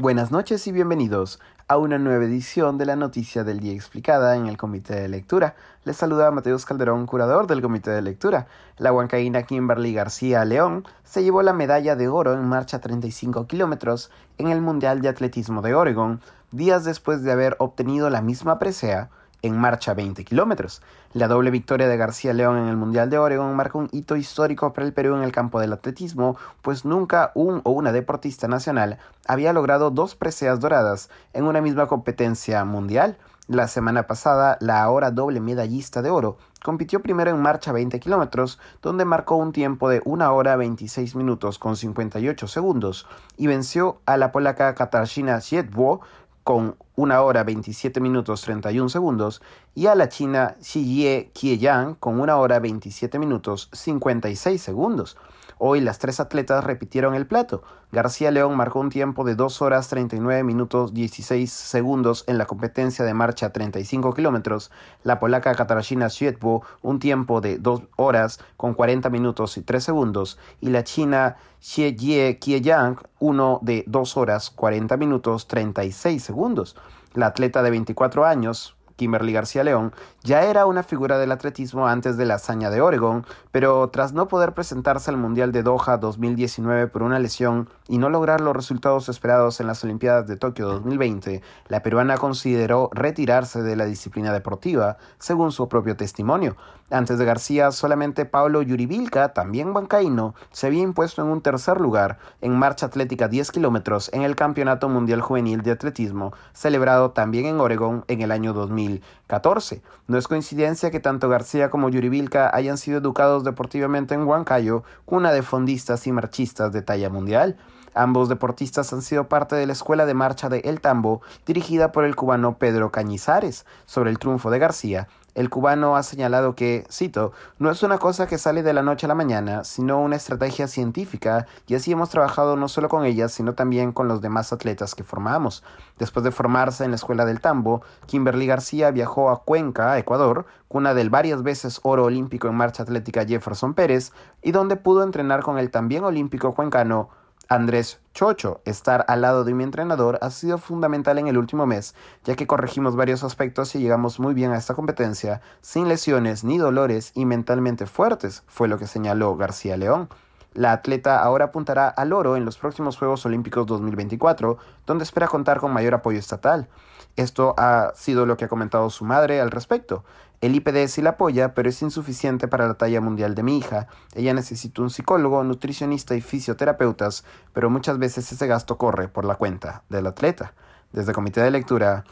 Buenas noches y bienvenidos a una nueva edición de la Noticia del Día Explicada en el Comité de Lectura. Les saluda Mateus Calderón, curador del Comité de Lectura. La huancaína Kimberly García León se llevó la medalla de oro en marcha 35 kilómetros en el Mundial de Atletismo de Oregon, días después de haber obtenido la misma presea en marcha 20 kilómetros. La doble victoria de García León en el Mundial de Oregon marca un hito histórico para el Perú en el campo del atletismo, pues nunca un o una deportista nacional había logrado dos preseas doradas en una misma competencia mundial. La semana pasada, la ahora doble medallista de oro compitió primero en marcha 20 kilómetros, donde marcó un tiempo de 1 hora 26 minutos con 58 segundos y venció a la polaca Katarzyna Siedwo con 1 hora 27 minutos 31 segundos y a la china Xie Qieyang con 1 hora 27 minutos 56 segundos. Hoy las tres atletas repitieron el plato. García León marcó un tiempo de 2 horas 39 minutos 16 segundos en la competencia de marcha 35 kilómetros. La polaca Katarzyna Światło un tiempo de 2 horas con 40 minutos y 3 segundos. Y la china Xie Qieyang uno de 2 horas 40 minutos 36 segundos. La atleta de 24 años, Kimberly García León, ya era una figura del atletismo antes de la hazaña de Oregon, pero tras no poder presentarse al Mundial de Doha 2019 por una lesión y no lograr los resultados esperados en las Olimpiadas de Tokio 2020, la peruana consideró retirarse de la disciplina deportiva, según su propio testimonio. Antes de García, solamente Pablo Yuribilka, también bancaíno, se había impuesto en un tercer lugar en marcha atlética 10 kilómetros en el Campeonato Mundial Juvenil de Atletismo, celebrado también en Oregon en el año 2014. No es coincidencia que tanto García como Yuribilka hayan sido educados deportivamente en Huancayo, cuna de fondistas y marchistas de talla mundial. Ambos deportistas han sido parte de la escuela de marcha de El Tambo, dirigida por el cubano Pedro Cañizares, sobre el triunfo de García, el cubano ha señalado que, cito, no es una cosa que sale de la noche a la mañana, sino una estrategia científica, y así hemos trabajado no solo con ellas, sino también con los demás atletas que formamos. Después de formarse en la Escuela del Tambo, Kimberly García viajó a Cuenca, Ecuador, cuna del varias veces oro olímpico en marcha atlética Jefferson Pérez, y donde pudo entrenar con el también olímpico cuencano Andrés Chocho, estar al lado de mi entrenador ha sido fundamental en el último mes, ya que corregimos varios aspectos y llegamos muy bien a esta competencia, sin lesiones ni dolores y mentalmente fuertes, fue lo que señaló García León. La atleta ahora apuntará al oro en los próximos Juegos Olímpicos 2024, donde espera contar con mayor apoyo estatal. Esto ha sido lo que ha comentado su madre al respecto. El IPD sí la apoya, pero es insuficiente para la talla mundial de mi hija. Ella necesita un psicólogo, nutricionista y fisioterapeutas, pero muchas veces ese gasto corre por la cuenta del atleta. Desde Comité de Lectura,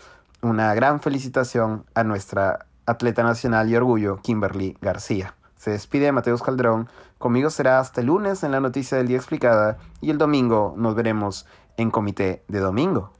una gran felicitación a nuestra atleta nacional y orgullo, Kimberly García. Se despide Mateus Calderón. Conmigo será hasta el lunes en la noticia del día explicada y el domingo nos veremos en Comité de Domingo.